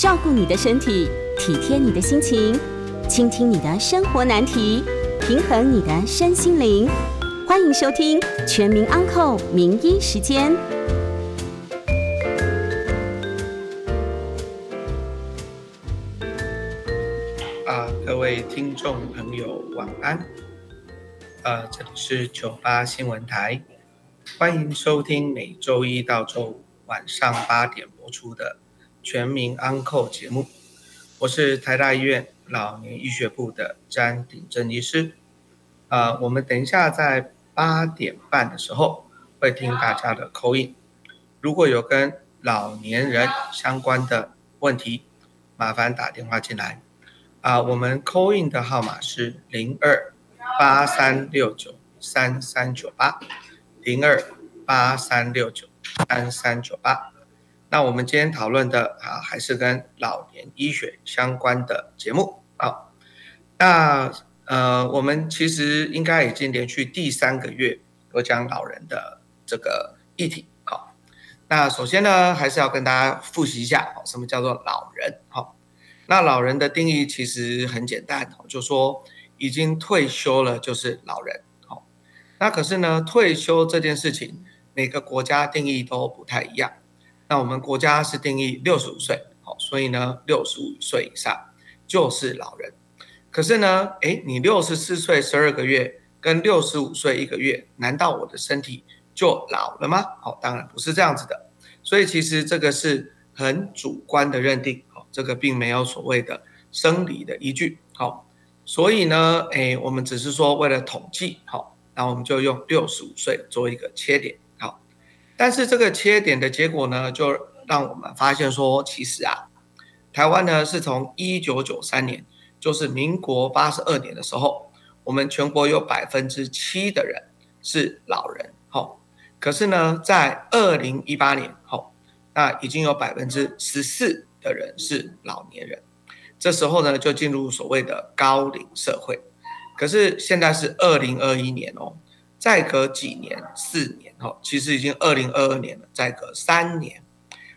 照顾你的身体，体贴你的心情，倾听你的生活难题，平衡你的身心灵。欢迎收听《全民安扣名医时间》。啊，各位听众朋友，晚安。呃，这里是九八新闻台，欢迎收听每周一到周五晚上八点播出的《全民安扣》节目。我是台大医院老年医学部的詹鼎正医师。啊，我们等一下在八点半的时候会听大家的口音。如果有跟老年人相关的问题，麻烦打电话进来。啊，我们 call in 的号码是零二八三六九三三九八，零二八三六九三三九八。那我们今天讨论的啊，还是跟老年医学相关的节目啊。那呃，我们其实应该已经连续第三个月有讲老人的这个议题。好，那首先呢，还是要跟大家复习一下，什么叫做老人？好。那老人的定义其实很简单，就说已经退休了就是老人。好，那可是呢，退休这件事情每个国家定义都不太一样。那我们国家是定义六十五岁，好，所以呢，六十五岁以上就是老人。可是呢，诶，你六十四岁十二个月跟六十五岁一个月，难道我的身体就老了吗？好，当然不是这样子的。所以其实这个是很主观的认定。好这个并没有所谓的生理的依据，好，所以呢，哎，我们只是说为了统计，好，那我们就用六十五岁做一个切点，但是这个切点的结果呢，就让我们发现说，其实啊，台湾呢是从一九九三年，就是民国八十二年的时候，我们全国有百分之七的人是老人，好，可是呢，在二零一八年，好，那已经有百分之十四。的人是老年人，这时候呢就进入所谓的高龄社会。可是现在是二零二一年哦，再隔几年，四年哦，其实已经二零二二年了，再隔三年，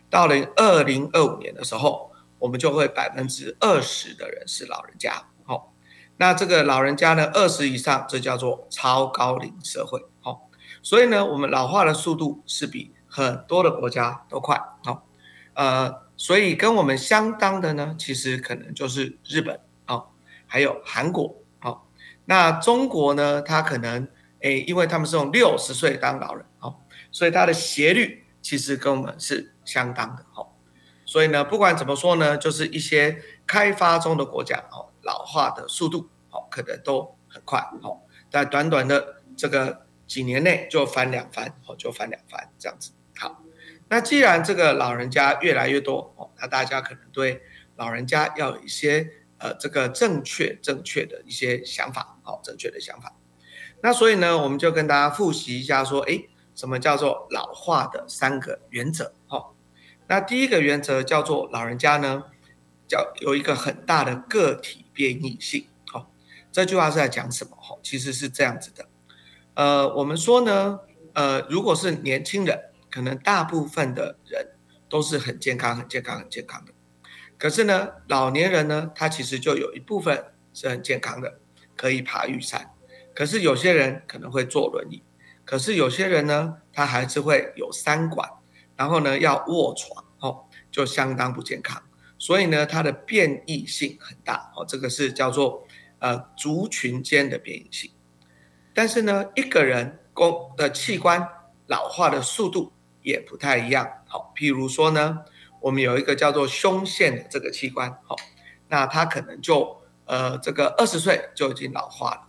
到了二零二五年的时候，我们就会百分之二十的人是老人家。好，那这个老人家呢，二十以上，这叫做超高龄社会。好，所以呢，我们老化的速度是比很多的国家都快。好，呃。所以跟我们相当的呢，其实可能就是日本啊，还有韩国啊。那中国呢，它可能诶，因为他们是用六十岁当老人哦，所以它的斜率其实跟我们是相当的哦。所以呢，不管怎么说呢，就是一些开发中的国家哦，老化的速度哦，可能都很快哦，在短短的这个几年内就翻两番哦，就翻两番这样子。好那既然这个老人家越来越多哦，那大家可能对老人家要有一些呃这个正确正确的一些想法，好正确的想法。那所以呢，我们就跟大家复习一下，说哎，什么叫做老化的三个原则？哈，那第一个原则叫做老人家呢，叫有一个很大的个体变异性。好，这句话是在讲什么？哈，其实是这样子的。呃，我们说呢，呃，如果是年轻人。可能大部分的人都是很健康、很健康、很健康的，可是呢，老年人呢，他其实就有一部分是很健康的，可以爬玉山，可是有些人可能会坐轮椅，可是有些人呢，他还是会有三管，然后呢要卧床，哦，就相当不健康，所以呢，它的变异性很大，哦，这个是叫做呃族群间的变异性，但是呢，一个人工的器官老化的速度。也不太一样，好，譬如说呢，我们有一个叫做胸腺的这个器官，好，那它可能就呃这个二十岁就已经老化了，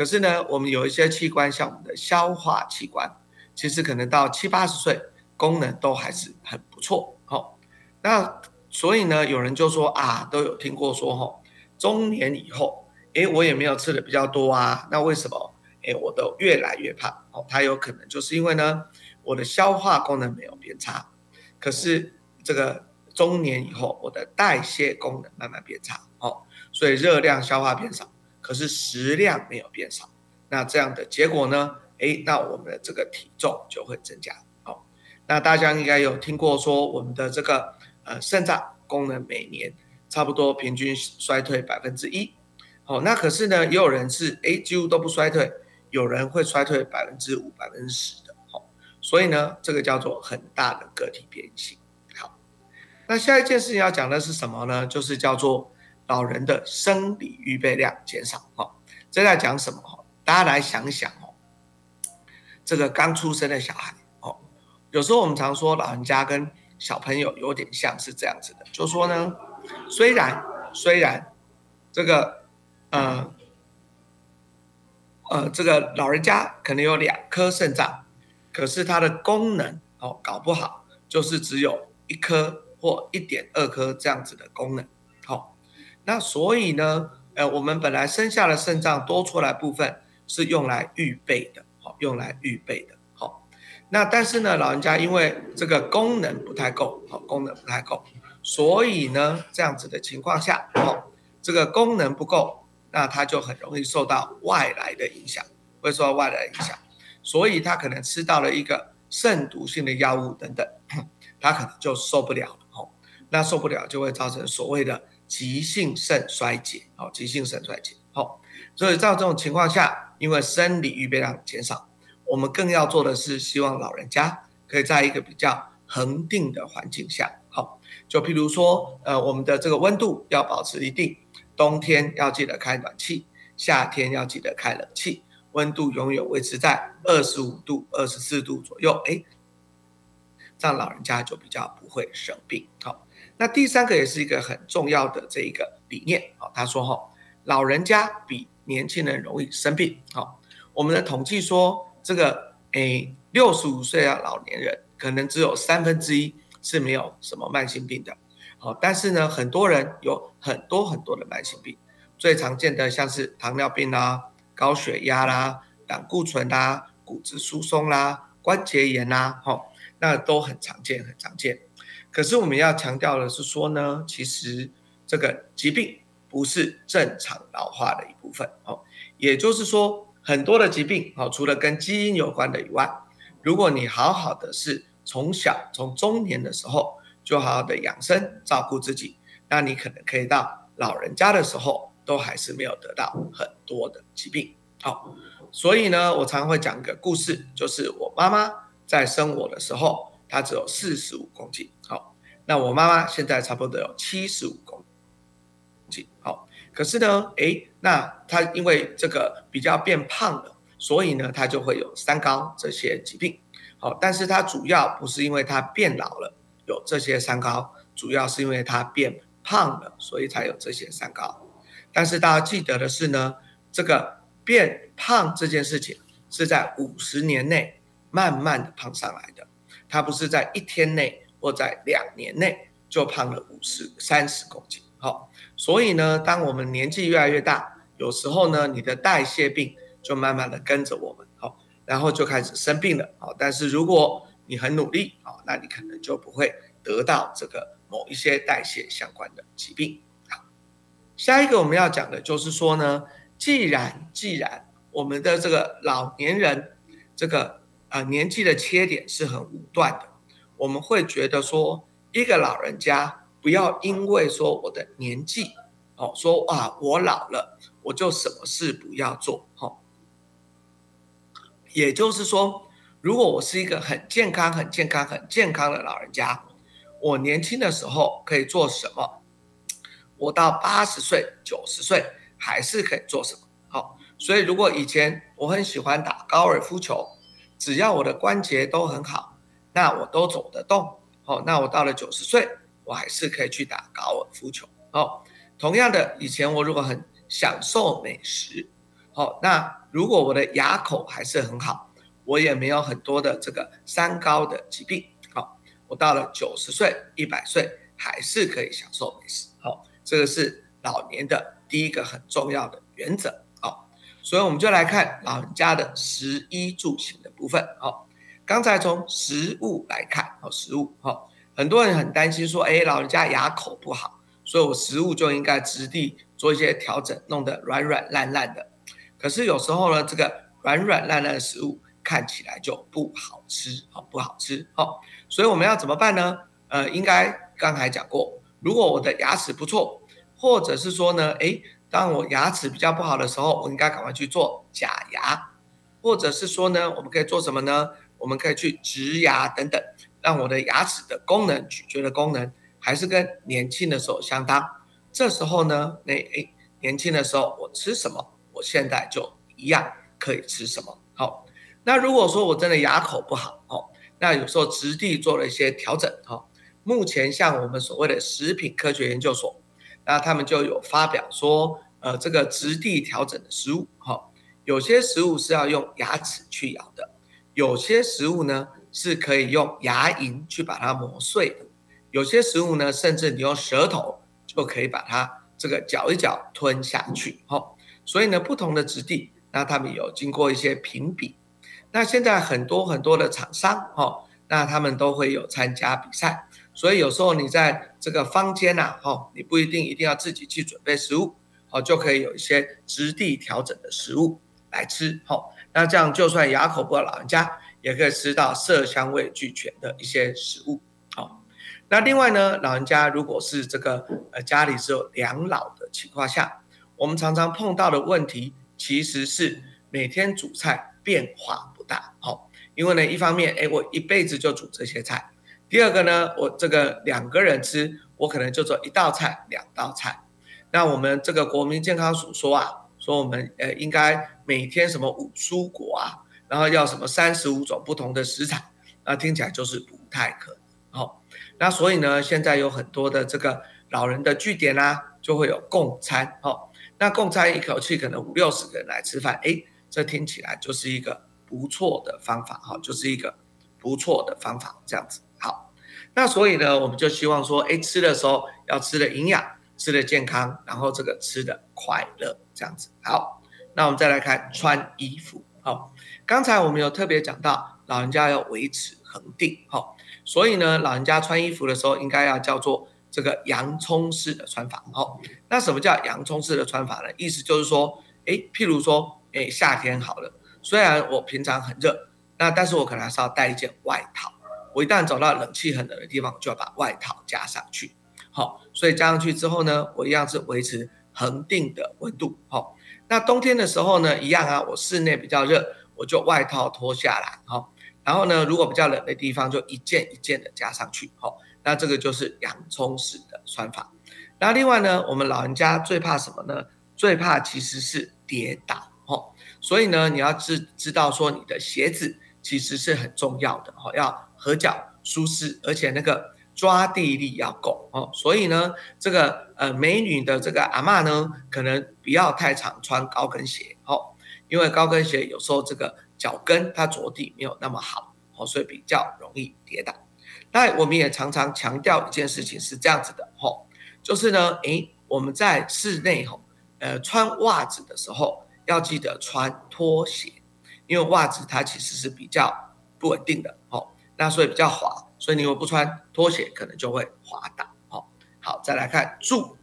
可是呢，我们有一些器官，像我们的消化器官，其实可能到七八十岁，功能都还是很不错，好，那所以呢，有人就说啊，都有听过说哈，中年以后，诶，我也没有吃的比较多啊，那为什么诶，我都越来越胖？哦，它有可能就是因为呢。我的消化功能没有变差，可是这个中年以后，我的代谢功能慢慢变差，哦，所以热量消化变少，可是食量没有变少，那这样的结果呢？诶，那我们的这个体重就会增加，哦，那大家应该有听过说我们的这个呃肾脏，功能每年差不多平均衰退百分之一。哦，那可是呢，也有人是哎几乎都不衰退，有人会衰退百分之五、百分之十的。好，所以呢，这个叫做很大的个体变性。好，那下一件事情要讲的是什么呢？就是叫做老人的生理预备量减少。哈，这在讲什么？哈，大家来想想哦，这个刚出生的小孩。哦有时候我们常说老人家跟小朋友有点像是这样子的，就说呢，虽然虽然这个呃呃这个老人家可能有两颗肾脏，可是它的功能哦搞不好就是只有一颗或一点二颗这样子的功能，那所以呢，呃我们本来生下的肾脏多出来部分是用来预备的，好用来预备的。好那但是呢，老人家因为这个功能不太够，好功能不太够，所以呢，这样子的情况下，哦，这个功能不够，那他就很容易受到外来的影响，会受到外来影响，所以他可能吃到了一个肾毒性的药物等等，他可能就受不了了，哦，那受不了就会造成所谓的急性肾衰竭，哦，急性肾衰竭，哦，所以在这种情况下，因为生理预备量减少。我们更要做的是，希望老人家可以在一个比较恒定的环境下，好，就譬如说，呃，我们的这个温度要保持一定，冬天要记得开暖气，夏天要记得开冷气，温度永远维持在二十五度、二十四度左右，哎，这样老人家就比较不会生病。好，那第三个也是一个很重要的这一个理念，好，他说哈，老人家比年轻人容易生病，好，我们的统计说。这个诶，六十五岁啊，老年人可能只有三分之一是没有什么慢性病的，好，但是呢，很多人有很多很多的慢性病，最常见的像是糖尿病啦、高血压啦、胆固醇啦、骨质疏松啦、关节炎啦，哈，那都很常见，很常见。可是我们要强调的是说呢，其实这个疾病不是正常老化的一部分，哦，也就是说。很多的疾病，哦，除了跟基因有关的以外，如果你好好的是从小从中年的时候就好好的养生照顾自己，那你可能可以到老人家的时候都还是没有得到很多的疾病。好，所以呢，我常常会讲一个故事，就是我妈妈在生我的时候，她只有四十五公斤。好，那我妈妈现在差不多有七十五公斤。好。可是呢，诶，那他因为这个比较变胖了，所以呢，他就会有三高这些疾病。好，但是他主要不是因为他变老了有这些三高，主要是因为他变胖了，所以才有这些三高。但是大家记得的是呢，这个变胖这件事情是在五十年内慢慢的胖上来的，他不是在一天内或在两年内就胖了五十三十公斤。好。所以呢，当我们年纪越来越大，有时候呢，你的代谢病就慢慢的跟着我们，好，然后就开始生病了，好。但是如果你很努力，好，那你可能就不会得到这个某一些代谢相关的疾病。好，下一个我们要讲的就是说呢，既然既然我们的这个老年人这个呃年纪的切点是很武断的，我们会觉得说一个老人家。不要因为说我的年纪，哦，说哇我老了，我就什么事不要做，哈。也就是说，如果我是一个很健康、很健康、很健康的老人家，我年轻的时候可以做什么？我到八十岁、九十岁还是可以做什么？好，所以如果以前我很喜欢打高尔夫球，只要我的关节都很好，那我都走得动，好，那我到了九十岁。我还是可以去打高尔夫球哦。同样的，以前我如果很享受美食，好，那如果我的牙口还是很好，我也没有很多的这个三高的疾病，好，我到了九十岁、一百岁还是可以享受美食，好，这个是老年的第一个很重要的原则，好，所以我们就来看老人家的食衣住行部分，好，刚才从食物来看，好，食物，好。很多人很担心说，哎，老人家牙口不好，所以我食物就应该质地做一些调整，弄得软软烂烂的。可是有时候呢，这个软软烂烂的食物看起来就不好吃，好不好吃？好，所以我们要怎么办呢？呃，应该刚才讲过，如果我的牙齿不错，或者是说呢，诶，当我牙齿比较不好的时候，我应该赶快去做假牙，或者是说呢，我们可以做什么呢？我们可以去植牙等等，让我的牙齿的功能、咀嚼的功能还是跟年轻的时候相当。这时候呢，那诶，年轻的时候我吃什么，我现在就一样可以吃什么。好，那如果说我真的牙口不好哦，那有时候质地做了一些调整哈。目前像我们所谓的食品科学研究所，那他们就有发表说，呃，这个质地调整的食物哈，有些食物是要用牙齿去咬的，有些食物呢是可以用牙龈去把它磨碎的，有些食物呢，甚至你用舌头就可以把它这个嚼一嚼吞下去哈。所以呢，不同的质地，那他们有经过一些评比。那现在很多很多的厂商哈，那他们都会有参加比赛，所以有时候你在这个坊间呐，哈，你不一定一定要自己去准备食物，好就可以有一些质地调整的食物来吃，好，那这样就算牙口不好老人家也可以吃到色香味俱全的一些食物，好，那另外呢，老人家如果是这个呃家里是有两老的情况下，我们常常碰到的问题其实是每天煮菜变化不。大好，因为呢，一方面，哎，我一辈子就煮这些菜；第二个呢，我这个两个人吃，我可能就做一道菜、两道菜。那我们这个国民健康署说啊，说我们呃应该每天什么五蔬果啊，然后要什么三十五种不同的食材，那听起来就是不太可能。好，那所以呢，现在有很多的这个老人的据点啊，就会有共餐。好，那共餐一口气可能五六十个人来吃饭，哎，这听起来就是一个。不错的方法哈，就是一个不错的方法，这样子好。那所以呢，我们就希望说，哎，吃的时候要吃的营养，吃的健康，然后这个吃的快乐，这样子好。那我们再来看穿衣服，好。刚才我们有特别讲到，老人家要维持恒定，好。所以呢，老人家穿衣服的时候，应该要叫做这个洋葱式的穿法，好。那什么叫洋葱式的穿法呢？意思就是说，哎，譬如说，哎，夏天好了。虽然我平常很热，那但是我可能还是要带一件外套。我一旦走到冷气很冷的地方，就要把外套加上去。好，所以加上去之后呢，我一样是维持恒定的温度。好，那冬天的时候呢，一样啊，我室内比较热，我就外套脱下来。好，然后呢，如果比较冷的地方，就一件一件的加上去。好，那这个就是洋葱式的穿法。那另外呢，我们老人家最怕什么呢？最怕其实是跌倒。所以呢，你要知知道说你的鞋子其实是很重要的哈，要合脚舒适，而且那个抓地力要够哦。所以呢，这个呃美女的这个阿嬷呢，可能不要太常穿高跟鞋哦，因为高跟鞋有时候这个脚跟它着地没有那么好哦，所以比较容易跌倒。那我们也常常强调一件事情是这样子的哦，就是呢，诶，我们在室内哈，呃，穿袜子的时候。要记得穿拖鞋，因为袜子它其实是比较不稳定的哦，那所以比较滑，所以你如果不穿拖鞋，可能就会滑倒。好，再来看住，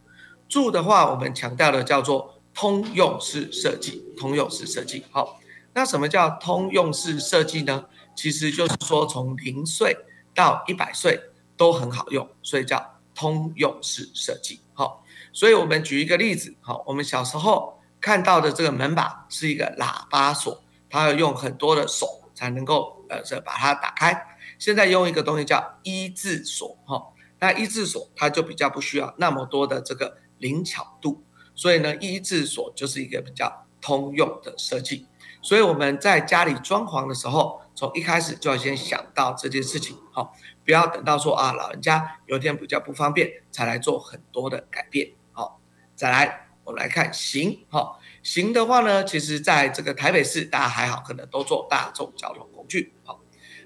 住的话，我们强调的叫做通用式设计，通用式设计。好，那什么叫通用式设计呢？其实就是说从零岁到一百岁都很好用，所以叫通用式设计。好，所以我们举一个例子，好，我们小时候。看到的这个门把是一个喇叭锁，它要用很多的手才能够呃这把它打开。现在用一个东西叫一字锁哈，那一字锁它就比较不需要那么多的这个灵巧度，所以呢一字锁就是一个比较通用的设计。所以我们在家里装潢的时候，从一开始就要先想到这件事情好，不要等到说啊老人家有天比较不方便才来做很多的改变好，再来。我们来看行，好行的话呢，其实在这个台北市大家还好，可能都坐大众交通工具，好。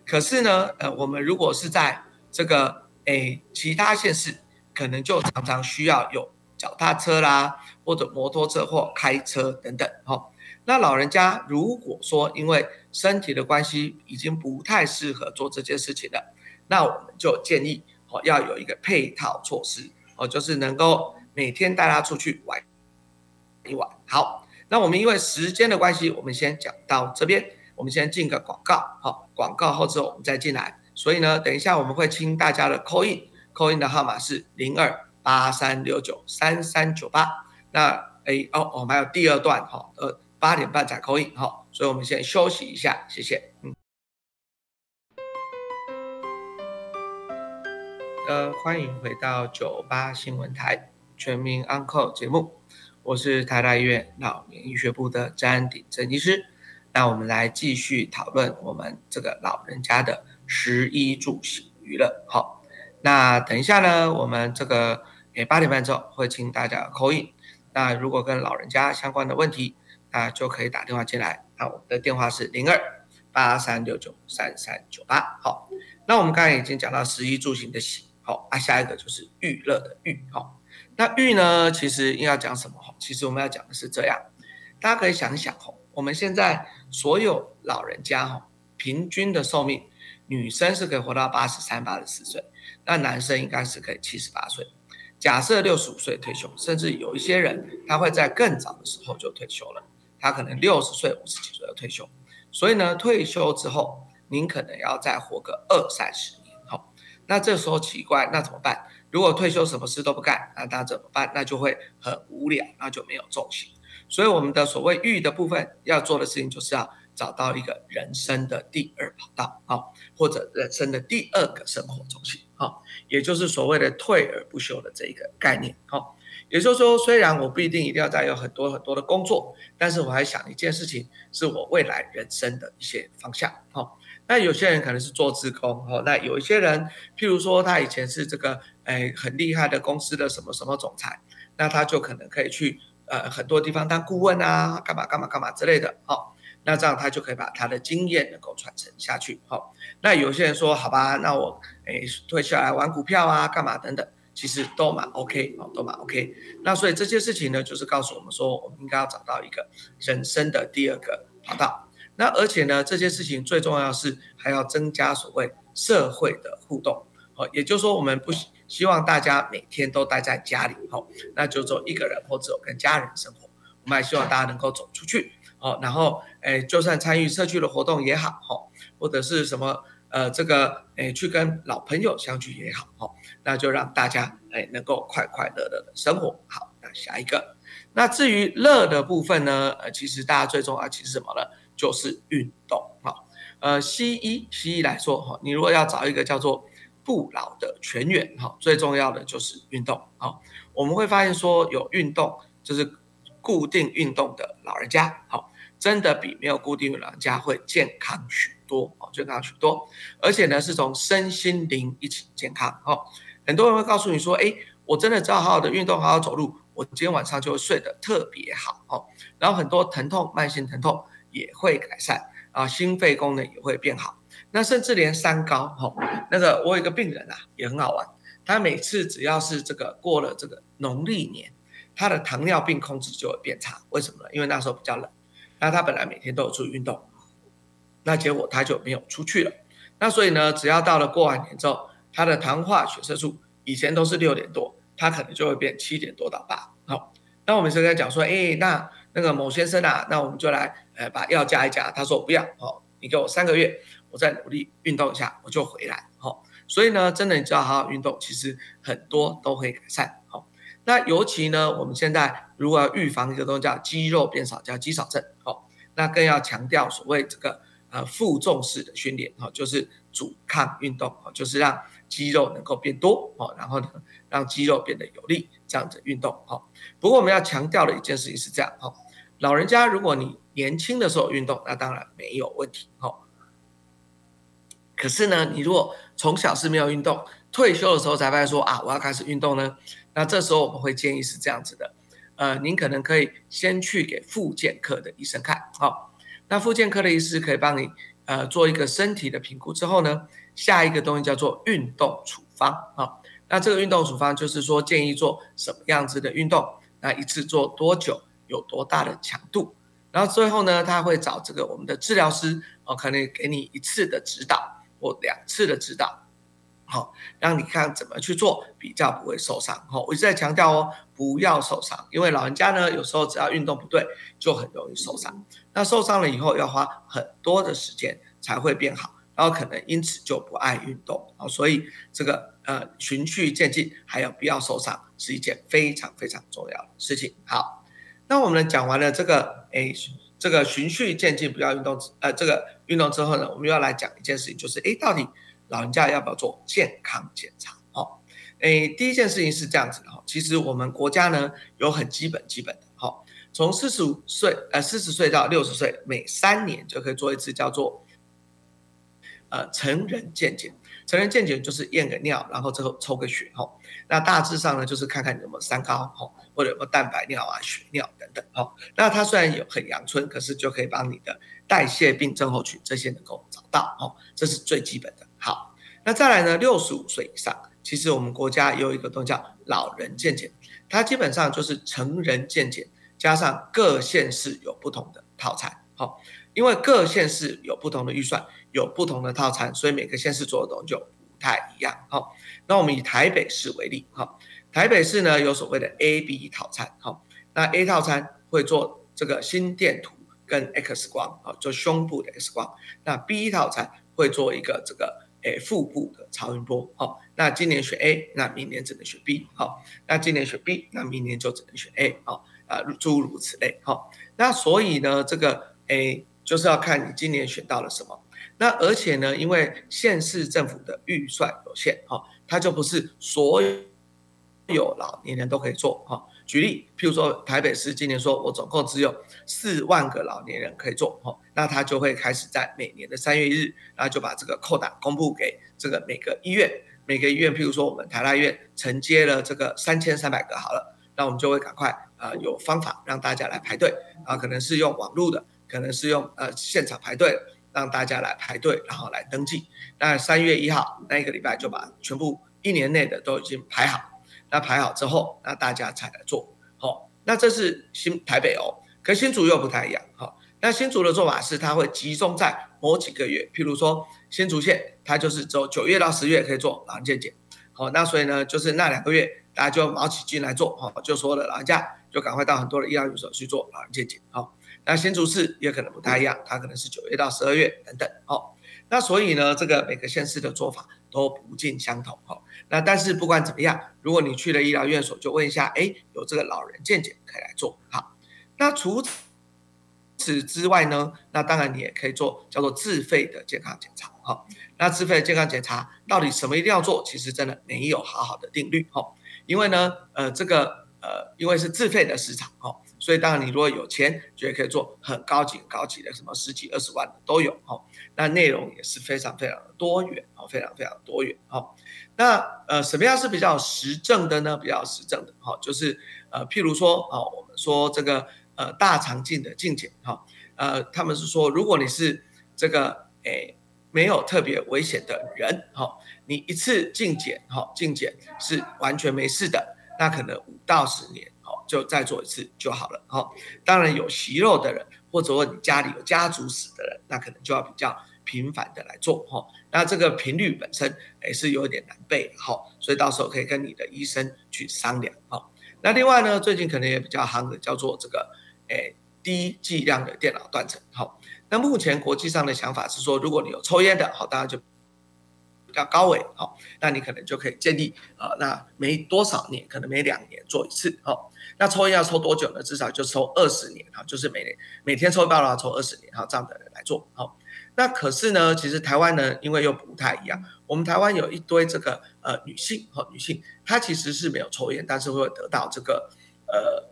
可是呢，呃，我们如果是在这个诶其他县市，可能就常常需要有脚踏车啦，或者摩托车或开车等等，哈。那老人家如果说因为身体的关系已经不太适合做这件事情了，那我们就建议哦要有一个配套措施，哦就是能够每天带他出去玩。一晚好，那我们因为时间的关系，我们先讲到这边。我们先进个广告，好，广告后之后我们再进来。所以呢，等一下我们会清大家的扣印，扣印的号码是零二八三六九三三九八。那哎哦，我们还有第二段哈，呃，八点半才扣印哈，所以我们先休息一下，谢谢。嗯。呃，欢迎回到九八新闻台全民 Uncle 节目，我是台大医院老年医学部的詹鼎正医师。那我们来继续讨论我们这个老人家的食衣住行娱乐。好，那等一下呢，我们这个诶八点半之后会请大家扣印。那如果跟老人家相关的问题，那就可以打电话进来。那我们的电话是零二八三六九三三九八。好，那我们刚才已经讲到食衣住行的喜。好，啊，下一个就是娱乐的娱。好，那娱呢，其实应要讲什么？哈，其实我们要讲的是这样，大家可以想一想，哈，我们现在所有老人家，哈，平均的寿命，女生是可以活到八十三、八十四岁，那男生应该是可以七十八岁。假设六十五岁退休，甚至有一些人他会在更早的时候就退休了，他可能六十岁、五十几岁就退休。所以呢，退休之后，您可能要再活个二三十年。好，那这时候奇怪，那怎么办？如果退休什么事都不干，那那怎么办？那就会很无聊，那就没有重心。所以我们的所谓育的部分要做的事情，就是要找到一个人生的第二跑道，好，或者人生的第二个生活中心。好，也就是所谓的退而不休的这一个概念。好，也就是说，虽然我不一定一定要再有很多很多的工作，但是我还想一件事情，是我未来人生的一些方向。好，那有些人可能是做职工，哦，那有一些人，譬如说他以前是这个，哎，很厉害的公司的什么什么总裁，那他就可能可以去呃很多地方当顾问啊，干嘛干嘛干嘛之类的。好。那这样他就可以把他的经验能够传承下去，好。那有些人说，好吧，那我诶退下来玩股票啊，干嘛等等，其实都蛮 OK，哦，都蛮 OK。那所以这些事情呢，就是告诉我们说，我们应该要找到一个人生的第二个跑道。那而且呢，这些事情最重要是还要增加所谓社会的互动，好，也就是说，我们不希望大家每天都待在家里，好，那就做一个人或者跟家人生活，我们还希望大家能够走出去。哦，然后诶，就算参与社区的活动也好，哈，或者是什么呃，这个诶，去跟老朋友相聚也好，哈，那就让大家诶能够快快乐乐的生活。好，那下一个，那至于乐的部分呢，呃，其实大家最重要其实什么呢？就是运动。哈，呃，西医西医来说，哈，你如果要找一个叫做不老的全员，哈，最重要的就是运动。好，我们会发现说有运动就是固定运动的老人家，好。真的比没有固定的老人家会健康许多哦，健康许多，而且呢是从身心灵一起健康哦。很多人会告诉你说，哎，我真的只要好好的运动，好好走路，我今天晚上就会睡得特别好哦。然后很多疼痛、慢性疼痛也会改善啊，心肺功能也会变好。那甚至连三高哈，那个我有一个病人啊，也很好玩，他每次只要是这个过了这个农历年，他的糖尿病控制就会变差。为什么呢？因为那时候比较冷。那他本来每天都有出运动，那结果他就没有出去了。那所以呢，只要到了过完年之后，他的糖化血色素以前都是六点多，他可能就会变七点多到八。好，那我们是在讲说，哎，那那个某先生啊，那我们就来呃把药加一加。他说不要，哦，你给我三个月，我再努力运动一下，我就回来。好，所以呢，真的你只要好好运动，其实很多都会改善。那尤其呢，我们现在如果要预防一个东西叫肌肉变少，叫肌少症，好，那更要强调所谓这个呃负重式的训练，哈，就是阻抗运动，哈，就是让肌肉能够变多，哦，然后呢，让肌肉变得有力，这样子运动，哈。不过我们要强调的一件事情是这样，哈，老人家如果你年轻的时候运动，那当然没有问题，哈。可是呢，你如果从小是没有运动，退休的时候才发现说啊，我要开始运动呢。那这时候我们会建议是这样子的，呃，您可能可以先去给复健科的医生看，好，那复健科的医师可以帮你呃做一个身体的评估之后呢，下一个东西叫做运动处方，好，那这个运动处方就是说建议做什么样子的运动，那一次做多久，有多大的强度，然后最后呢，他会找这个我们的治疗师，哦，可能给你一次的指导或两次的指导。好，让你看怎么去做比较不会受伤。好，我一直在强调哦，不要受伤，因为老人家呢，有时候只要运动不对，就很容易受伤。那受伤了以后，要花很多的时间才会变好，然后可能因此就不爱运动。好，所以这个呃循序渐进，还有不要受伤，是一件非常非常重要的事情。好，那我们讲完了这个，哎，这个循序渐进不要运动，呃，这个运动之后呢，我们要来讲一件事情，就是哎，到底老人家要不要做健康检查？哦，哎，第一件事情是这样子的哈，其实我们国家呢有很基本基本的哈，从四十五岁，呃，四十岁到六十岁，每三年就可以做一次叫做。呃，成人健检，成人健检就是验个尿，然后之后抽个血，哈。那大致上呢，就是看看有没有三高，哈，或者有没有蛋白尿啊、血尿等等，哈。那它虽然有很阳春，可是就可以帮你的代谢病症候群这些能够找到，哈，这是最基本的。好，那再来呢，六十五岁以上，其实我们国家有一个东西叫老人健检，它基本上就是成人健检加上各县市有不同的套餐，好，因为各县市有不同的预算。有不同的套餐，所以每个县市做的东西就不太一样。好，那我们以台北市为例，哈，台北市呢有所谓的 A、B 套餐，好，那 A 套餐会做这个心电图跟 X 光，啊，做胸部的 X 光。那 B 套餐会做一个这个诶腹部的超音波，好，那今年选 A，那明年只能选 B，好，那今年选 B，那明年就只能选 A，好，啊，诸如此类，好，那所以呢，这个 A 就是要看你今年选到了什么。那而且呢，因为县市政府的预算有限，哈，它就不是所有老年人都可以做，哈。举例，譬如说台北市今年说我总共只有四万个老年人可以做，哈，那他就会开始在每年的三月一日，然后就把这个扣打公布给这个每个医院，每个医院，譬如说我们台大医院承接了这个三千三百个好了，那我们就会赶快啊有方法让大家来排队，啊，可能是用网络的，可能是用呃现场排队。让大家来排队，然后来登记。那三月一号那一个礼拜就把全部一年内的都已经排好。那排好之后，那大家才来做。好，那这是新台北哦，可新竹又不太一样。好，那新竹的做法是，它会集中在某几个月，譬如说新竹县，它就是走九月到十月可以做老人健检。好，那所以呢，就是那两个月大家就卯起劲来做。好，就说了老人家就赶快到很多的医疗院所去做老人健检。好。那新竹市也可能不太一样，它可能是九月到十二月等等，哦，那所以呢，这个每个县市的做法都不尽相同，哦，那但是不管怎么样，如果你去了医疗院所，就问一下，哎，有这个老人健检可以来做，好，那除此之外呢，那当然你也可以做叫做自费的健康检查，哈，那自费的健康检查到底什么一定要做？其实真的没有好好的定律，哈，因为呢，呃，这个呃，因为是自费的市场，哈。所以当然，你如果有钱，就可以做很高级、很高级的，什么十几、二十万的都有哈。那内容也是非常非常的多元哦，非常非常多元哈。那呃，什么样是比较实证的呢？比较实证的哈，就是呃，譬如说啊，我们说这个呃大肠镜的镜检哈，呃，他们是说，如果你是这个诶没有特别危险的人哈，你一次镜检哈，镜检是完全没事的，那可能五到十年。就再做一次就好了，哈。当然有息肉的人，或者说你家里有家族史的人，那可能就要比较频繁的来做，哈。那这个频率本身也是有点难背，哈。所以到时候可以跟你的医生去商量，哈。那另外呢，最近可能也比较夯的叫做这个，诶，低剂量的电脑断层，哈。那目前国际上的想法是说，如果你有抽烟的，好，大家就。比较高危，好，那你可能就可以建议，呃，那每多少年，可能每两年做一次，好，那抽烟要抽多久呢？至少就抽二十年，哈，就是每年每天抽一包的话，抽二十年，哈，这样的人来做，好，那可是呢，其实台湾呢，因为又不太一样，我们台湾有一堆这个呃女性，哈，女性她其实是没有抽烟，但是会得到这个呃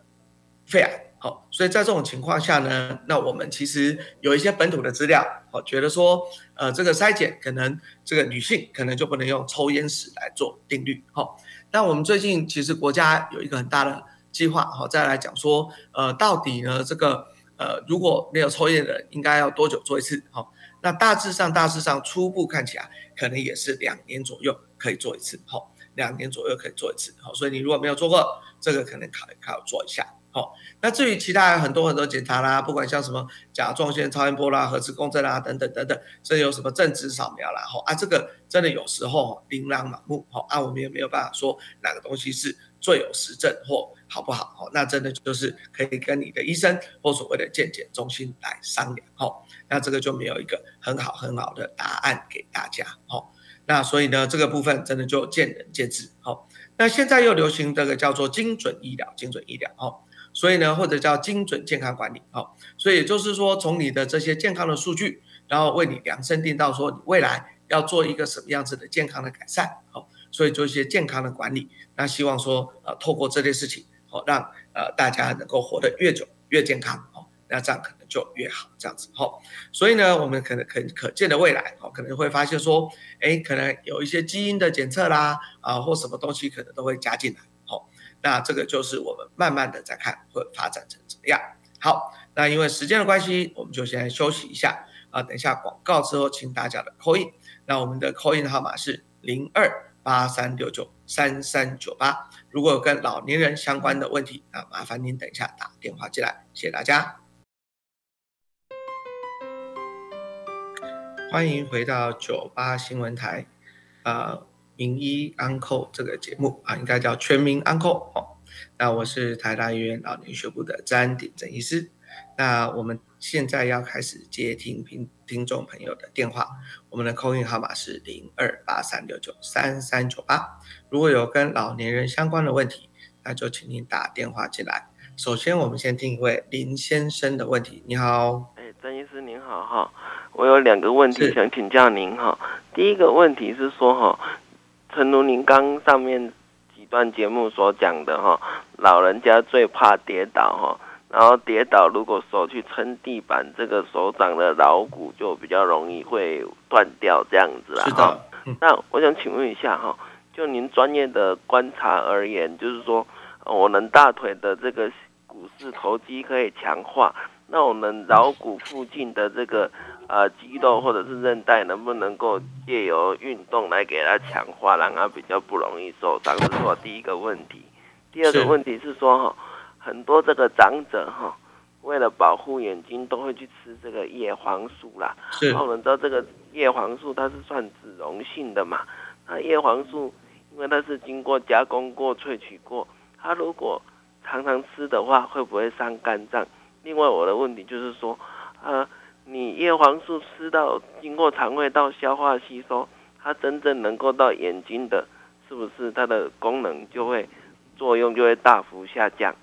肺癌。好，所以在这种情况下呢，那我们其实有一些本土的资料，好，觉得说，呃，这个筛检可能这个女性可能就不能用抽烟史来做定律，好，那我们最近其实国家有一个很大的计划，好，再来讲说，呃，到底呢这个，呃，如果没有抽烟的应该要多久做一次，好，那大致上大致上初步看起来可能也是两年左右可以做一次，好，两年左右可以做一次，好，所以你如果没有做过，这个可能考考做一下。好，那至于其他很多很多检查啦，不管像什么甲状腺超音波啦、核磁共振啦等等等等，甚至有什么正子扫描啦，吼啊，这个真的有时候哦琳琅满目，吼啊，我们也没有办法说哪个东西是最有实证或好不好，吼，那真的就是可以跟你的医生或所谓的健检中心来商量，吼，那这个就没有一个很好很好的答案给大家，吼。那所以呢，这个部分真的就见仁见智。好，那现在又流行这个叫做精准医疗，精准医疗。好，所以呢，或者叫精准健康管理。好，所以就是说，从你的这些健康的数据，然后为你量身定到说你未来要做一个什么样子的健康的改善。好，所以做一些健康的管理。那希望说，呃，透过这件事情，好让呃大家能够活得越久越健康。好，那这样可能就越好，这样子。好，所以呢，我们可能可可见的未来，好，可能会发现说，哎，可能有一些基因的检测啦，啊，或什么东西可能都会加进来。好，那这个就是我们慢慢的在看会发展成怎么样。好，那因为时间的关系，我们就先休息一下啊，等一下广告之后，请大家的扣印。那我们的扣印号码是零二。八三六九三三九八，如果有跟老年人相关的问题，那麻烦您等一下打电话进来，谢谢大家。欢迎回到九八新闻台，啊，名医安扣这个节目啊，应该叫全民安扣哦。那我是台大医院老年学部的詹鼎正医师。那我们现在要开始接听听听众朋友的电话，我们的扣印号码是零二八三六九三三九八。如果有跟老年人相关的问题，那就请您打电话进来。首先，我们先听一位林先生的问题。你好，哎，张医师您好哈，我有两个问题想请教您哈。第一个问题是说哈，诚如您刚上面几段节目所讲的哈，老人家最怕跌倒哈。然后跌倒，如果手去撑地板，这个手掌的桡骨就比较容易会断掉，这样子啦。是的。那我想请问一下哈，就您专业的观察而言，就是说，我们大腿的这个股四头肌可以强化，那我们桡骨附近的这个呃肌肉或者是韧带，能不能够借由运动来给它强化，让它比较不容易受伤？这是我第一个问题。第二个问题是说哈。很多这个长者哈，为了保护眼睛，都会去吃这个叶黄素啦。是。我们知道这个叶黄素它是算脂溶性的嘛？那叶黄素因为它是经过加工过、萃取过，它如果常常吃的话，会不会伤肝脏？另外，我的问题就是说，呃，你叶黄素吃到经过肠胃道消化吸收，它真正能够到眼睛的，是不是它的功能就会作用就会大幅下降？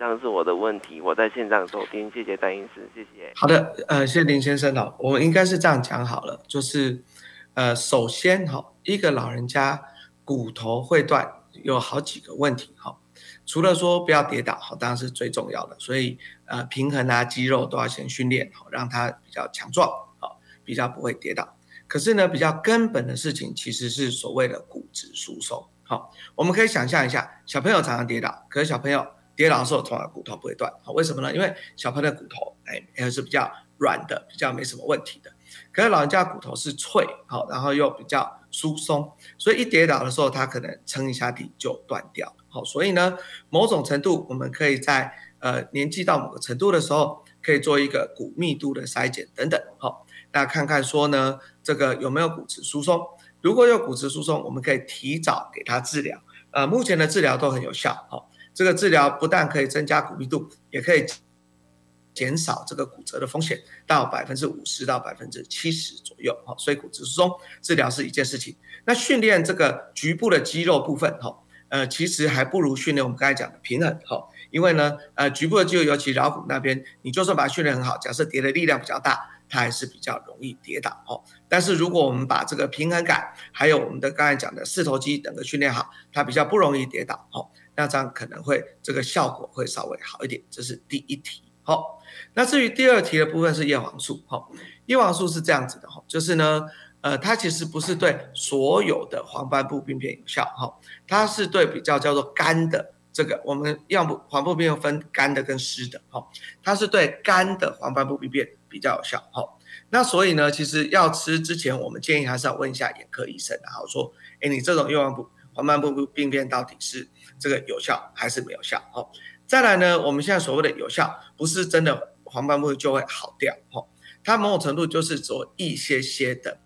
这样是我的问题，我在线上收听，谢谢戴医师，谢谢。好的，呃，谢谢林先生哦，我们应该是这样讲好了，就是，呃，首先哈，一个老人家骨头会断，有好几个问题哈，除了说不要跌倒，哈，当然是最重要的，所以呃，平衡啊，肌肉都要先训练，好，让它比较强壮，好，比较不会跌倒。可是呢，比较根本的事情其实是所谓的骨质疏松，好，我们可以想象一下，小朋友常常跌倒，可是小朋友。跌倒的时候，通常骨头不会断，好，为什么呢？因为小朋友的骨头，哎，还是比较软的，比较没什么问题的。可是老人家骨头是脆，好，然后又比较疏松，所以一跌倒的时候，他可能撑一下地就断掉，好，所以呢，某种程度，我们可以在呃年纪到某个程度的时候，可以做一个骨密度的筛检等等，好，那看看说呢，这个有没有骨质疏松？如果有骨质疏松，我们可以提早给他治疗，呃，目前的治疗都很有效，好。这个治疗不但可以增加骨密度，也可以减少这个骨折的风险到百分之五十到百分之七十左右。哈，所以骨质疏松治疗是一件事情。那训练这个局部的肌肉部分，哈，呃，其实还不如训练我们刚才讲的平衡，哈，因为呢，呃，局部的肌肉，尤其桡骨那边，你就算把它训练很好，假设跌的力量比较大，它还是比较容易跌倒。哦，但是如果我们把这个平衡感，还有我们的刚才讲的四头肌等个训练好，它比较不容易跌倒。哦。那这样可能会这个效果会稍微好一点，这是第一题。好，那至于第二题的部分是叶黄素。好，叶黄素是这样子的哈，就是呢，呃，它其实不是对所有的黄斑部病变有效哈，它是对比较叫做干的这个，我们要不黄斑部病变分干的跟湿的哈，它是对干的黄斑部病变比较有效。哈，那所以呢，其实要吃之前，我们建议还是要问一下眼科医生，然后说，哎，你这种叶黄部黄斑部病变到底是？这个有效还是没有效？好，再来呢？我们现在所谓的有效，不是真的黄斑部就会好掉，哈，它某种程度就是做一些些的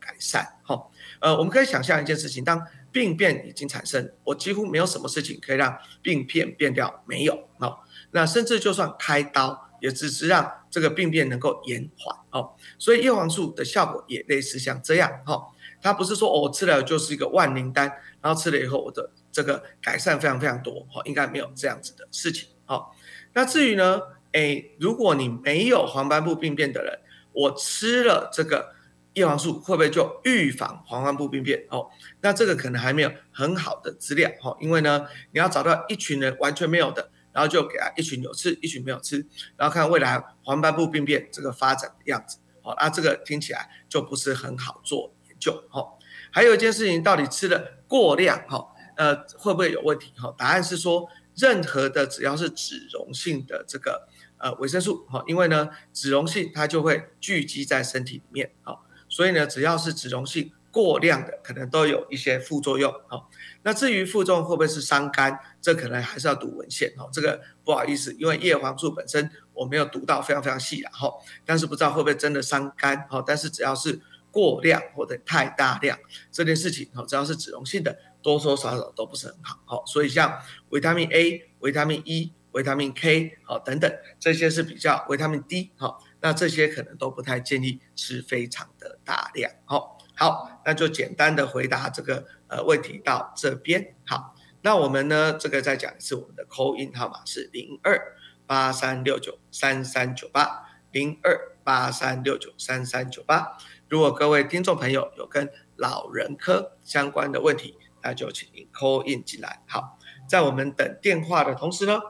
改善，哈，呃，我们可以想象一件事情，当病变已经产生，我几乎没有什么事情可以让病变变掉，没有，哦，那甚至就算开刀，也只是让这个病变能够延缓，哦，所以叶黄素的效果也类似像这样，哈。它不是说我吃了就是一个万灵丹，然后吃了以后我的这个改善非常非常多，哦，应该没有这样子的事情，哦。那至于呢，哎，如果你没有黄斑部病变的人，我吃了这个叶黄素会不会就预防黄斑部病变？哦，那这个可能还没有很好的资料，哦，因为呢，你要找到一群人完全没有的。然后就给他一群有吃，一群没有吃，然后看未来黄斑部病变这个发展的样子。好，那这个听起来就不是很好做究。哈，还有一件事情，到底吃的过量，哈，呃，会不会有问题？哈，答案是说，任何的只要是脂溶性的这个呃维生素，哈，因为呢，脂溶性它就会聚集在身体里面，哈，所以呢，只要是脂溶性。过量的可能都有一些副作用哦。那至于副作用会不会是伤肝，这可能还是要读文献哦。这个不好意思，因为叶黄素本身我没有读到非常非常细了哈。但是不知道会不会真的伤肝哈。但是只要是过量或者太大量这件事情哦，只要是脂溶性的，多多少少都不是很好哦。所以像维他命 A、维他命 E、维他命 K 好等等这些是比较维他命 D 好，那这些可能都不太建议吃非常的大量好。好，那就简单的回答这个呃问题到这边。好，那我们呢这个再讲一次，我们的 call in 号码是零二八三六九三三九八零二八三六九三三九八。如果各位听众朋友有跟老人科相关的问题，那就请您 call in 进来。好，在我们等电话的同时呢，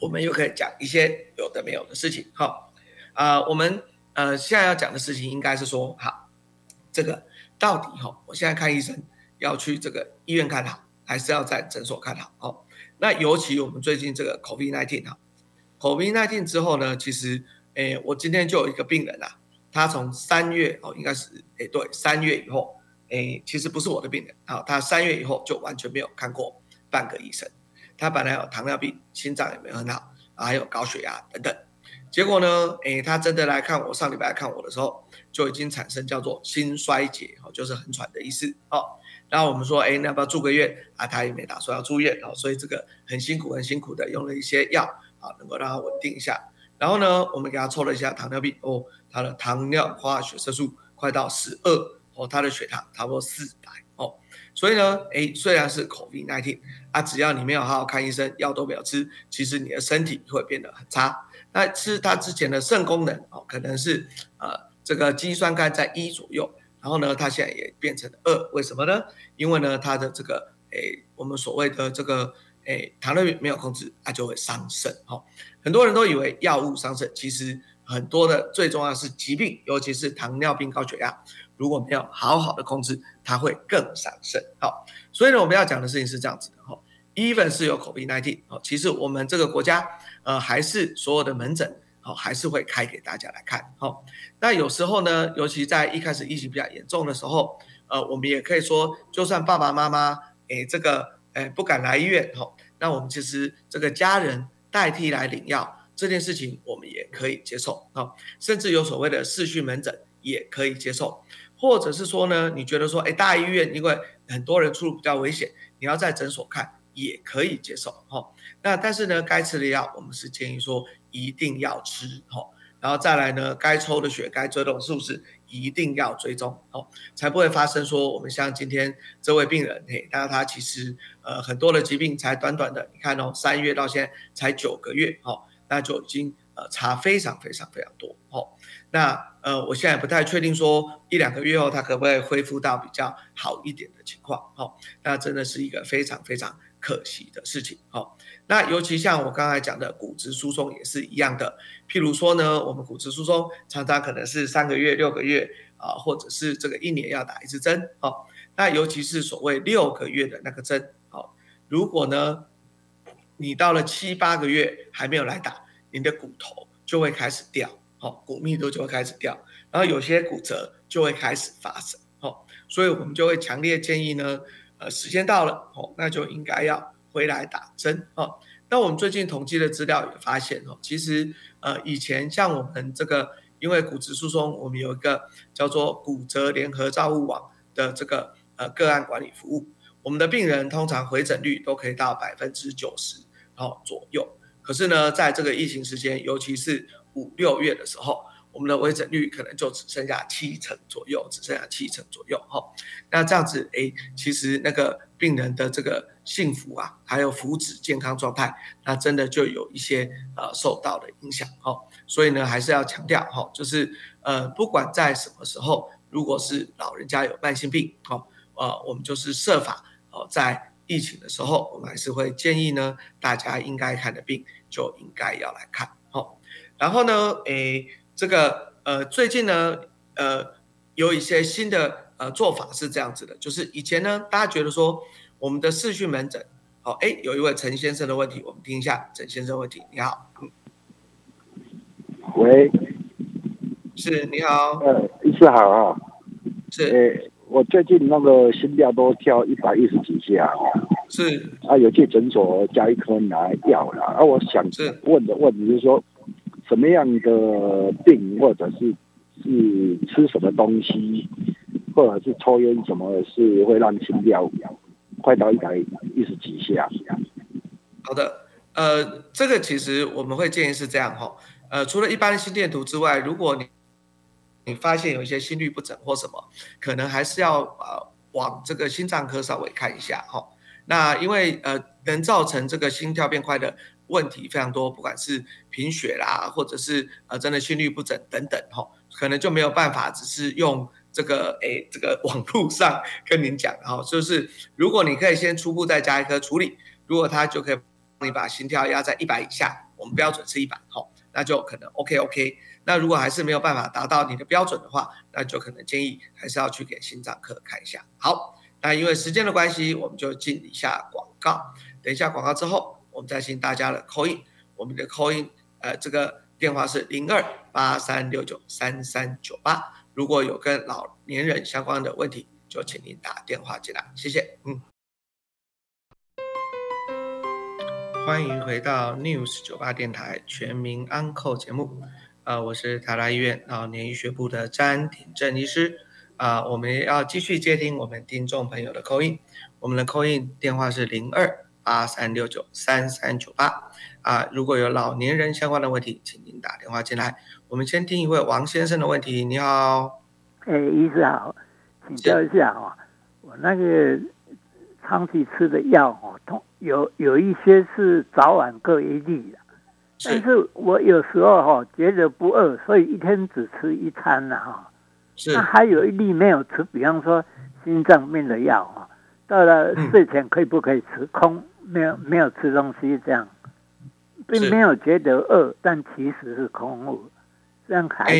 我们又可以讲一些有的没有的事情。好，啊，我们呃现在要讲的事情应该是说，好。这个到底哈，我现在看医生要去这个医院看好，还是要在诊所看好？哦，那尤其我们最近这个 COVID-19 哈，COVID-19 之后呢，其实诶，我今天就有一个病人啊，他从三月哦，应该是诶对，三月以后诶，其实不是我的病人啊，他三月以后就完全没有看过半个医生，他本来有糖尿病，心脏也没有很好，还有高血压等等。结果呢？诶，他真的来看我，上礼拜来看我的时候，就已经产生叫做心衰竭，哦，就是很喘的意思，哦。然后我们说，诶，那要不要住个院？啊，他也没打算要住院，哦，所以这个很辛苦，很辛苦的用了一些药，啊，能够让他稳定一下。然后呢，我们给他抽了一下糖尿病，哦，他的糖尿化血色素快到十二，哦，他的血糖差不多四百，哦。所以呢，诶，虽然是 COVID-19，啊，只要你没有好好看医生，药都没有吃，其实你的身体会变得很差。那吃他之前的肾功能哦，可能是呃这个肌酸酐在一左右，然后呢，他现在也变成二，为什么呢？因为呢，他的这个诶，我们所谓的这个诶糖尿病没有控制，它就会伤肾哈。很多人都以为药物伤肾，其实很多的最重要是疾病，尤其是糖尿病、高血压，如果没有好好的控制，它会更伤肾。好，所以呢，我们要讲的事情是这样子的哈。even 是有 COVID-19 哦，其实我们这个国家。呃，还是所有的门诊，好，还是会开给大家来看，好。那有时候呢，尤其在一开始疫情比较严重的时候，呃，我们也可以说，就算爸爸妈妈，诶，这个，诶，不敢来医院，好，那我们其实这个家人代替来领药这件事情，我们也可以接受，好，甚至有所谓的视讯门诊也可以接受，或者是说呢，你觉得说，诶，大医院因为很多人出入比较危险，你要在诊所看。也可以接受哈，那但是呢，该吃的药我们是建议说一定要吃哈，然后再来呢，该抽的血该追踪是不是一定要追踪哦，才不会发生说我们像今天这位病人嘿，那他其实呃很多的疾病才短短的，你看哦，三月到现在才九个月哈，那就已经呃差非常非常非常多哦，那呃我现在不太确定说一两个月后他可不可以恢复到比较好一点的情况哦，那真的是一个非常非常。可惜的事情，哦，那尤其像我刚才讲的骨质疏松也是一样的。譬如说呢，我们骨质疏松常常可能是三个月、六个月啊，或者是这个一年要打一次针，哦，那尤其是所谓六个月的那个针，好，如果呢你到了七八个月还没有来打，你的骨头就会开始掉，好，骨密度就会开始掉，然后有些骨折就会开始发生，好，所以我们就会强烈建议呢。呃，时间到了哦，那就应该要回来打针哦。那我们最近统计的资料也发现哦，其实呃，以前像我们这个，因为骨质疏松，我们有一个叫做骨折联合照护网的这个呃个案管理服务，我们的病人通常回诊率都可以到百分之九十哦左右。可是呢，在这个疫情时间，尤其是五六月的时候，我们的微诊率可能就只剩下七成左右，只剩下七成左右哈。那这样子，哎，其实那个病人的这个幸福啊，还有福祉、健康状态，那真的就有一些呃受到的影响哈。所以呢，还是要强调哈，就是呃，不管在什么时候，如果是老人家有慢性病，哈，呃，我们就是设法哦，在疫情的时候，我们还是会建议呢，大家应该看的病就应该要来看，好。然后呢，诶，这个呃，最近呢，呃，有一些新的呃做法是这样子的，就是以前呢，大家觉得说我们的视讯门诊，好，哎，有一位陈先生的问题，我们听一下陈先生问题。你好，喂，是，你好，呃，医师好啊，是。我最近那个心跳都跳一百一十几下，是。啊，有去诊所加一颗拿药了。啊，我想问的问题是说，什么样的病，或者是是吃什么东西，或者是抽烟什么，是会让心跳快到一百一十几下？好的，呃，这个其实我们会建议是这样哈，呃，除了一般心电图之外，如果你你发现有一些心律不整或什么，可能还是要呃往这个心脏科稍微看一下哈。那因为呃能造成这个心跳变快的问题非常多，不管是贫血啦，或者是呃真的心律不整等等哈，可能就没有办法只是用这个诶这个网络上跟您讲哈，就是如果你可以先初步再加一颗处理，如果他就可以帮你把心跳压在一百以下，我们标准是一百哈，那就可能 OK OK。那如果还是没有办法达到你的标准的话，那就可能建议还是要去给心脏科看一下。好，那因为时间的关系，我们就进一下广告。等一下广告之后，我们再请大家的扣印。我们的扣印，呃，这个电话是零二八三六九三三九八。如果有跟老年人相关的问题，就请您打电话进来。谢谢。嗯。欢迎回到 News 九八电台全民安扣节目。呃，我是台大医院老年医学部的詹廷正医师。啊，我们要继续接听我们听众朋友的扣音。我们的扣音电话是零二八三六九三三九八。啊，如果有老年人相关的问题，请您打电话进来。我们先听一位王先生的问题。你好，哎，医师好，请教一下啊，我那个长期吃的药哦，通有有一些是早晚各一粒的。但是我有时候哈觉得不饿，所以一天只吃一餐了哈。是。那还有一粒没有吃，比方说心脏病的药哈，到了睡前可以不可以吃？空没有没有吃东西这样，并没有觉得饿，但其实是空腹，这样还。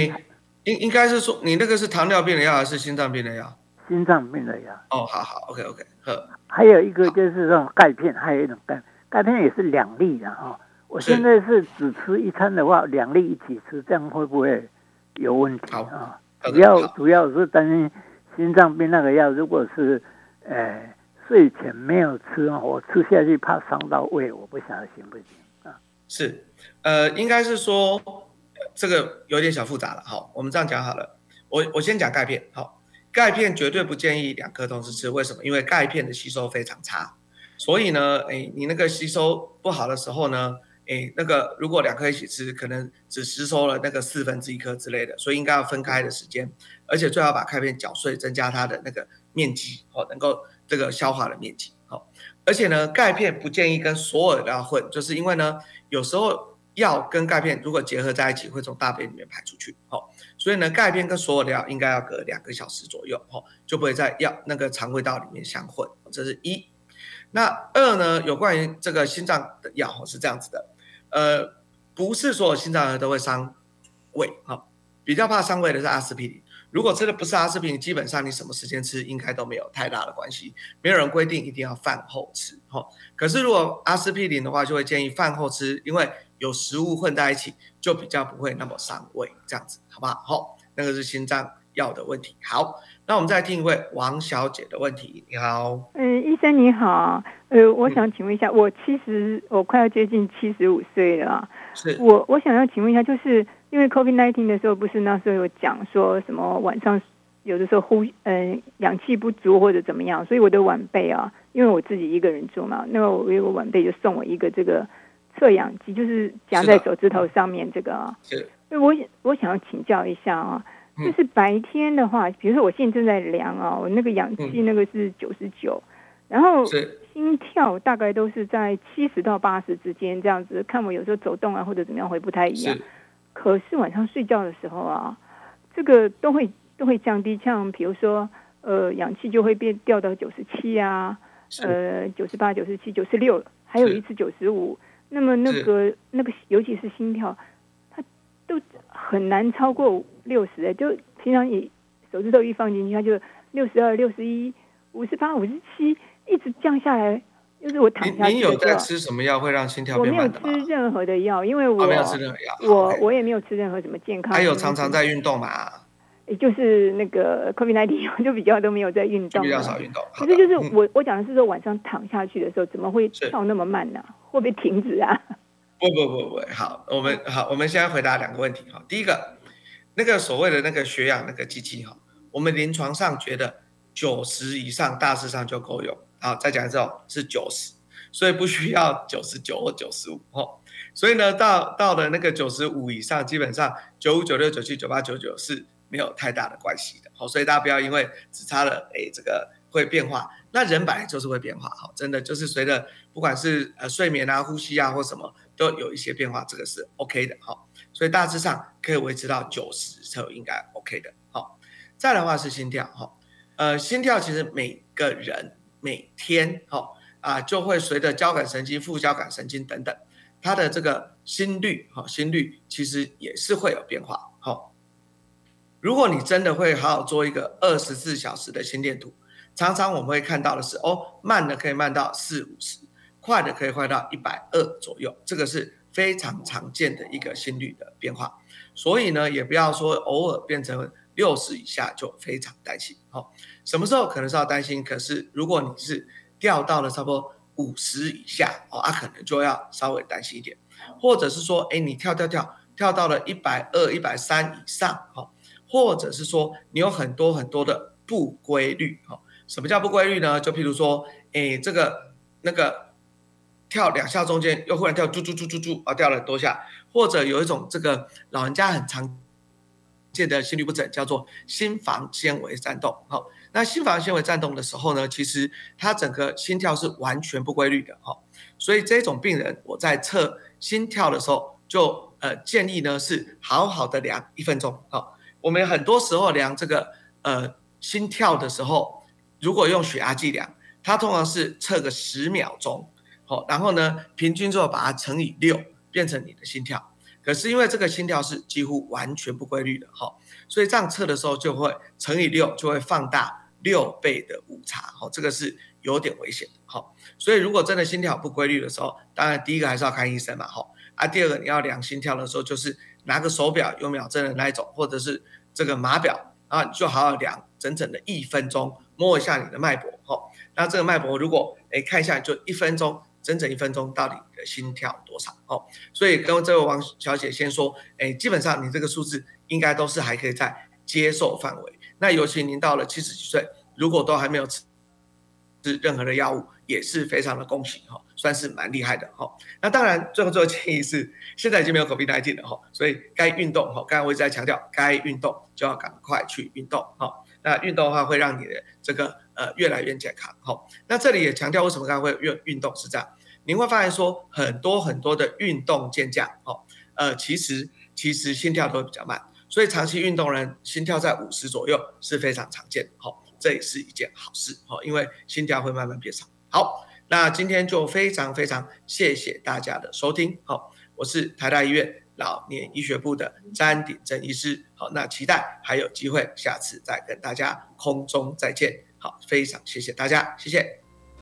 应应该是说你那个是糖尿病的药还是心脏病的药？心脏病的药。哦，好好，OK OK，呵。还有一个就是这种钙片，还有一种钙钙片也是两粒的哈。我现在是只吃一餐的话，两粒一起吃，这样会不会有问题啊？主要主要是担心心脏病那个药，如果是呃睡前没有吃我吃下去怕伤到胃，我不晓得行不行啊？是，呃，应该是说这个有点小复杂了。好，我们这样讲好了。我我先讲钙片。好，钙片绝对不建议两颗同时吃。为什么？因为钙片的吸收非常差，所以呢，哎，你那个吸收不好的时候呢？哎，那个如果两颗一起吃，可能只吸收了那个四分之一颗之类的，所以应该要分开的时间，而且最好把钙片搅碎，增加它的那个面积，哦，能够这个消化的面积，哦，而且呢，钙片不建议跟所有的药混，就是因为呢，有时候药跟钙片如果结合在一起，会从大便里面排出去，哦，所以呢，钙片跟所有的药应该要隔两个小时左右，哦，就不会在药那个肠胃道里面相混，这是一。那二呢，有关于这个心脏的药是这样子的。呃，不是所有心脏病都会伤胃哈，比较怕伤胃的是阿司匹林。如果吃的不是阿司匹林，基本上你什么时间吃应该都没有太大的关系。没有人规定一定要饭后吃哈。可是如果阿司匹林的话，就会建议饭后吃，因为有食物混在一起，就比较不会那么伤胃，这样子好不好？好，那个是心脏药的问题。好。那我们再听一位王小姐的问题。你好，嗯，医生你好，呃，我想请问一下，我其实我快要接近七十五岁了，是我我想要请问一下，就是因为 COVID nineteen 的时候，不是那时候有讲说什么晚上有的时候呼嗯氧气不足或者怎么样，所以我的晚辈啊，因为我自己一个人住嘛，那么我有个晚辈就送我一个这个测氧机，就是夹在手指头上面这个，是。我我想要请教一下啊，就是白天的话，比如说我现在正在量啊，我那个氧气那个是九十九，然后心跳大概都是在七十到八十之间这样子，看我有时候走动啊或者怎么样会不太一样。可是晚上睡觉的时候啊，这个都会都会降低，像比如说呃氧气就会变掉到九十七啊，呃九十八、九十七、九十六，还有一次九十五。那么那个那个尤其是心跳。都很难超过六十哎，就平常你手指头一放进去，它就六十二、六十一、五十八、五十七，一直降下来。就是我躺下。您有在吃什么药会让心跳变慢的我没有吃任何的药，因为我没有吃任何药。我我也没有吃任何什么健康。还有常常在运动嘛？也就是那个 COVID nineteen 就比较都没有在运动，比较少运动。可是就是我我讲的是说晚上躺下去的时候，怎么会跳那么慢呢？会不会停止啊？不不不不，好，我们好，我们先回答两个问题哈。第一个，那个所谓的那个血氧那个机器哈，我们临床上觉得九十以上大致上就够用。好，再讲一次哦，是九十，所以不需要九十九或九十五哦。所以呢，到到了那个九十五以上，基本上九五、九六、九七、九八、九九是没有太大的关系的。好，所以大家不要因为只差了哎这个会变化，那人本来就是会变化。好，真的就是随着不管是呃睡眠啊、呼吸啊或什么。都有一些变化，这个是 OK 的哈，所以大致上可以维持到九十就应该 OK 的。好，再来的话是心跳哈，呃，心跳其实每个人每天哈啊就会随着交感神经、副交感神经等等，它的这个心率哈，心率其实也是会有变化。好，如果你真的会好好做一个二十四小时的心电图，常常我们会看到的是哦，慢的可以慢到四五十。快的可以快到一百二左右，这个是非常常见的一个心率的变化，所以呢，也不要说偶尔变成六十以下就非常担心。好，什么时候可能是要担心？可是如果你是掉到了差不多五十以下，哦，啊，可能就要稍微担心一点，或者是说，哎，你跳跳跳跳到了一百二、一百三以上，哈，或者是说你有很多很多的不规律，哈，什么叫不规律呢？就譬如说，哎，这个那个。跳两下中间又忽然跳猪猪猪猪猪啊，掉了多下，或者有一种这个老人家很常见的心律不整，叫做心房纤维颤动。好，那心房纤维颤动的时候呢，其实他整个心跳是完全不规律的。哈，所以这种病人我在测心跳的时候，就呃建议呢是好好的量一分钟。好，我们很多时候量这个呃心跳的时候，如果用血压计量，它通常是测个十秒钟。好，然后呢，平均之后把它乘以六，变成你的心跳。可是因为这个心跳是几乎完全不规律的，哈，所以这样测的时候就会乘以六，就会放大六倍的误差，哈，这个是有点危险的，哈。所以如果真的心跳不规律的时候，当然第一个还是要看医生嘛，哈。啊，第二个你要量心跳的时候，就是拿个手表有秒针的那一种，或者是这个码表啊，就好好量整整的一分钟，摸一下你的脉搏，哈。那这个脉搏如果哎看一下就一分钟。整整一分钟，到底的心跳多少？哦，所以跟这位王小姐先说，哎，基本上你这个数字应该都是还可以在接受范围。那尤其您到了七十几岁，如果都还没有吃任何的药物，也是非常的恭喜哈，算是蛮厉害的哈。那当然，最后最后建议是，现在已经没有 COVID-19 了哈，所以该运动哈，刚才我一直在强调，该运动就要赶快去运动哈。那运动的话，会让你的这个。呃，越来越健康，好，那这里也强调为什么刚才会运运动是这样，您会发现说很多很多的运动健将，哦，呃，其实其实心跳都会比较慢，所以长期运动人心跳在五十左右是非常常见的，好，这也是一件好事，好，因为心跳会慢慢变少。好，那今天就非常非常谢谢大家的收听，好，我是台大医院老年医学部的詹鼎正医师，好，那期待还有机会下次再跟大家空中再见。好，非常谢谢大家，谢谢。